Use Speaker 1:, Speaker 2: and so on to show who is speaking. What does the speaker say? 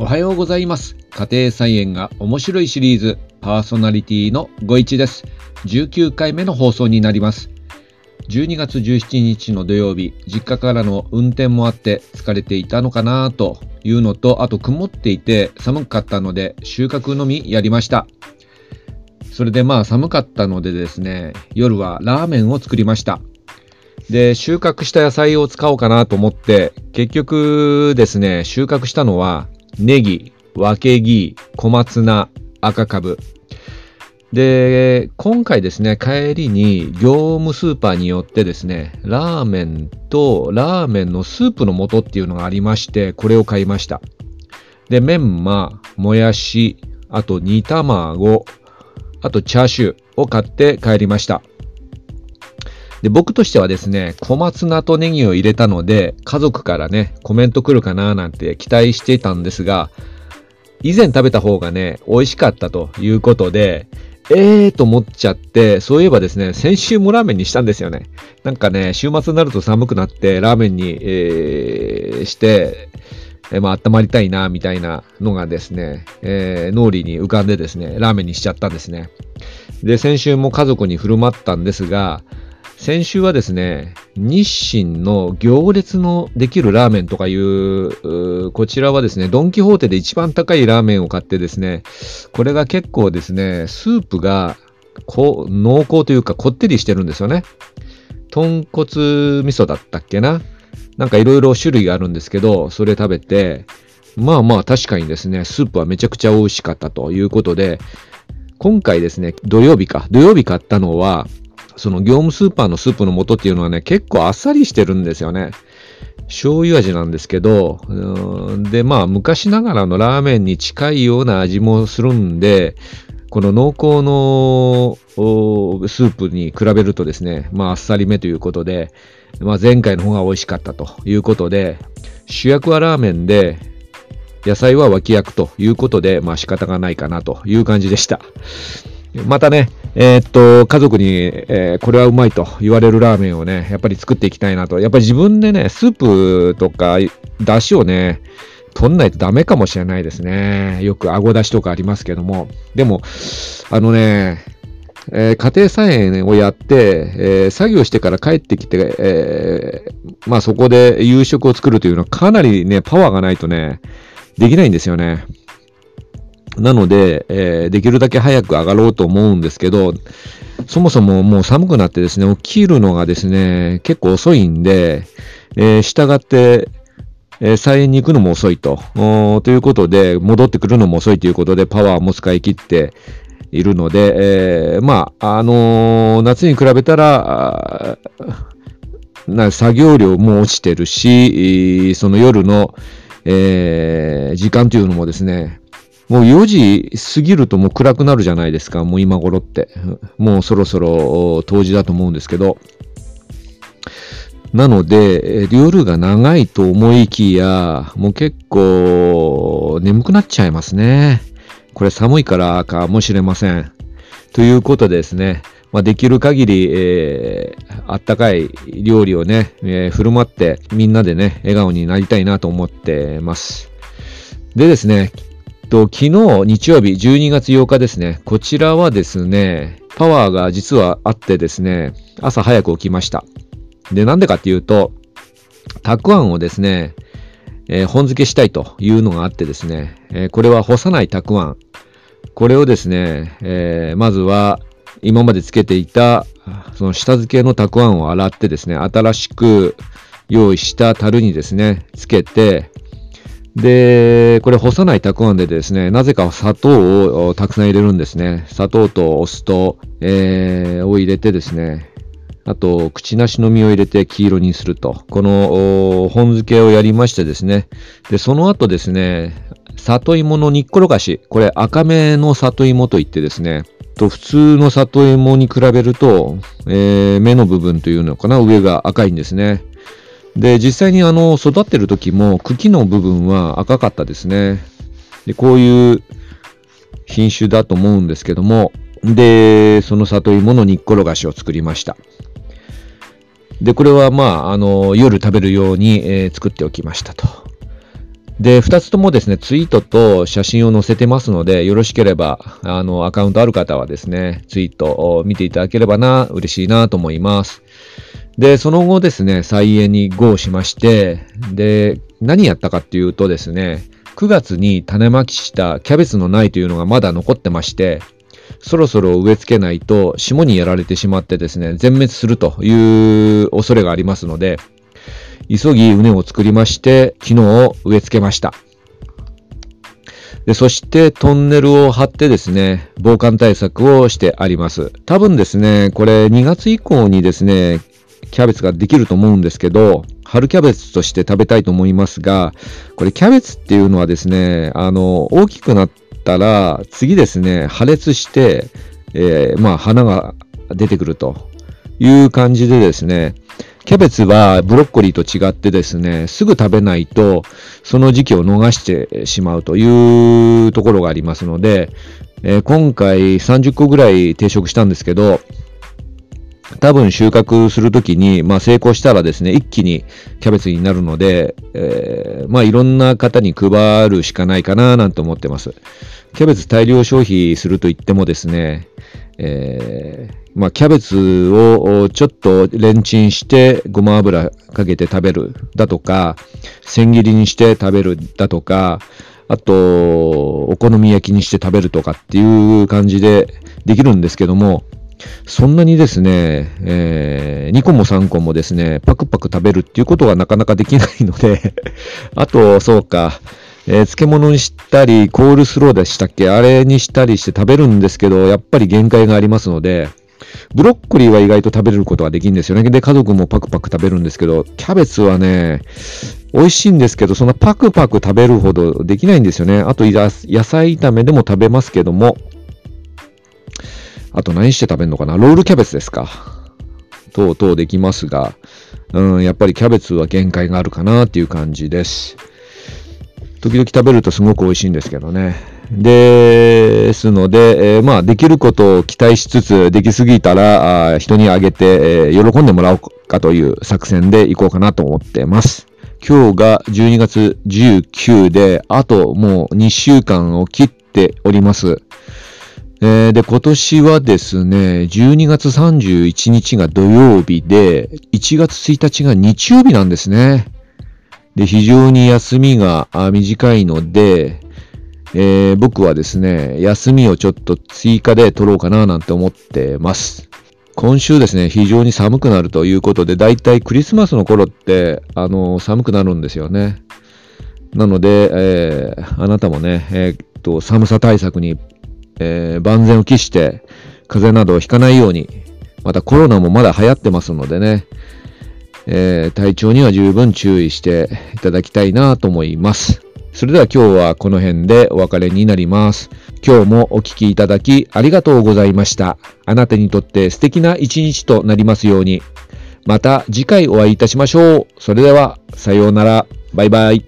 Speaker 1: おはようございます。家庭菜園が面白いシリーズ、パーソナリティのご一です。19回目の放送になります。12月17日の土曜日、実家からの運転もあって疲れていたのかなというのと、あと曇っていて寒かったので収穫のみやりました。それでまあ寒かったのでですね、夜はラーメンを作りました。で、収穫した野菜を使おうかなと思って、結局ですね、収穫したのは、ネギ、わけぎ、小松菜、赤かぶ。で、今回ですね、帰りに業務スーパーによってですね、ラーメンとラーメンのスープの素っていうのがありまして、これを買いました。で、メンマ、もやし、あと煮卵、あとチャーシューを買って帰りました。で、僕としてはですね、小松菜とネギを入れたので、家族からね、コメント来るかななんて期待していたんですが、以前食べた方がね、美味しかったということで、えーと思っちゃって、そういえばですね、先週もラーメンにしたんですよね。なんかね、週末になると寒くなって、ラーメンに、えーして、えーまあ、温まりたいな、みたいなのがですね、えー脳裏に浮かんでですね、ラーメンにしちゃったんですね。で、先週も家族に振る舞ったんですが、先週はですね、日清の行列のできるラーメンとかいう、こちらはですね、ドンキホーテで一番高いラーメンを買ってですね、これが結構ですね、スープがこ濃厚というかこってりしてるんですよね。豚骨味噌だったっけな？なんかいろいろ種類があるんですけど、それ食べて、まあまあ確かにですね、スープはめちゃくちゃ美味しかったということで、今回ですね、土曜日か、土曜日買ったのは、その業務スーパーのスープの素っていうのはね、結構あっさりしてるんですよね。醤油味なんですけど、で、まあ昔ながらのラーメンに近いような味もするんで、この濃厚のスープに比べるとですね、まああっさりめということで、まあ前回の方が美味しかったということで、主役はラーメンで、野菜は脇役ということで、まあ仕方がないかなという感じでした。またね、えーっと、家族に、えーこれはうまいと言われるラーメンをね、やっぱり作っていきたいなと。やっぱり自分でね、スープとか、出汁をね、取んないとダメかもしれないですね。よく顎出しとかありますけども。でも、あのね、えー家庭菜園をやって、えー作業してから帰ってきて、えーまあそこで夕食を作るというのはかなりね、パワーがないとね、できないんですよね。なので、えーできるだけ早く上がろうと思うんですけど、そもそももう寒くなってですね、起きるのがですね、結構遅いんで、えー従って、えー菜園に行くのも遅いと。ということで、戻ってくるのも遅いということで、パワーも使い切っているので、えーまあ、あのー夏に比べたら、な作業量も落ちてるし、その夜の、えー時間というのもですね、もう4時過ぎるともう暗くなるじゃないですか、もう今頃って。もうそろそろ冬至だと思うんですけど。なので、夜が長いと思いきや、もう結構眠くなっちゃいますね。これ寒いからかもしれません。ということでですね、まあ、できる限り、えーあったかい料理をね、えー振る舞ってみんなでね、笑顔になりたいなと思ってます。でですね、と昨日日曜日12月8日ですね、こちらはですね、パワーが実はあってですね、朝早く起きました。で、なんでかっていうと、たくあんをですね、えー本漬けしたいというのがあってですね、えーこれは干さないたくあん。これをですね、えーまずは今までつけていた、その下漬けのたくあんを洗ってですね、新しく用意した樽にですね、つけて、で、これ干さないたくあんでですね、なぜか砂糖をたくさん入れるんですね。砂糖とお酢と、えーを入れてですね、あと、口なしの実を入れて黄色にすると。この、本漬けをやりましてですね。で、その後ですね、里芋の煮っころがし。これ赤めの里芋といってですね、と普通の里芋に比べると、えー芽の部分というのかな、上が赤いんですね。で、実際にあの、育ってる時も茎の部分は赤かったですね。で、こういう品種だと思うんですけども、で、その里芋の煮っころがしを作りました。で、これはまあ、あの、夜食べるように、えー作っておきましたと。で、2つともですね、ツイートと写真を載せてますので、よろしければ、あの、アカウントある方はですね、ツイートを見ていただければな、嬉しいなと思います。で、その後ですね、菜園に GO しまして、で、何やったかっていうとですね、9月に種まきしたキャベツの苗というのがまだ残ってまして、そろそろ植え付けないと霜にやられてしまってですね、全滅するという恐れがありますので、急ぎ畝を作りまして、昨日植え付けました。でそしてトンネルを張ってですね、防寒対策をしてあります。多分ですね、これ2月以降にですね、キャベツができると思うんですけど、春キャベツとして食べたいと思いますが、これキャベツっていうのはですね、あの、大きくなったら、次ですね、破裂して、えー、まあ、花が出てくるという感じでですね、キャベツはブロッコリーと違ってですね、すぐ食べないと、その時期を逃してしまうというところがありますので、えー、今回30個ぐらい定食したんですけど、多分収穫するときに、まあ成功したらですね、一気にキャベツになるので、えー、まあいろんな方に配るしかないかななんて思ってます。キャベツ大量消費すると言ってもですね、えー、まあ、キャベツをちょっとレンチンしてごま油かけて食べるだとか、千切りにして食べるだとか、あと、お好み焼きにして食べるとかっていう感じでできるんですけども、そんなにですね、えー、2個も3個もですね、パクパク食べるっていうことがなかなかできないので あと、そうか、えー、漬物にしたり、コールスローでしたっけあれにしたりして食べるんですけど、やっぱり限界がありますので、ブロッコリーは意外と食べれることができるんですよね。で、家族もパクパク食べるんですけど、キャベツはね、美味しいんですけど、そんなパクパク食べるほどできないんですよね。あと、野菜炒めでも食べますけども、あと何して食べるのかな？ロールキャベツですか。等々できますが、うん、やっぱりキャベツは限界があるかなっていう感じです。時々食べるとすごく美味しいんですけどね。ですので、えー、まあ、できることを期待しつつ、できすぎたら、あ人にあげて、えー、喜んでもらおうかという作戦でいこうかなと思ってます。今日が12月19で、あともう2週間を切っております。えー、で、今年はですね、12月31日が土曜日で、1月1日が日曜日なんですね。で、非常に休みが短いので、えー、僕はですね、休みをちょっと追加で取ろうかななんて思ってます。今週ですね、非常に寒くなるということで、だいたいクリスマスの頃って、あの、寒くなるんですよね。なので、えー、あなたもね、えー、っと、寒さ対策に、えー、万全を期して、風邪などをひかないように、またコロナもまだ流行ってますのでね、えー、体調には十分注意していただきたいなと思います。それでは今日はこの辺でお別れになります。今日もお聴きいただきありがとうございました。あなたにとって素敵な一日となりますように。また次回お会いいたしましょう。それでは、さようなら。バイバイ。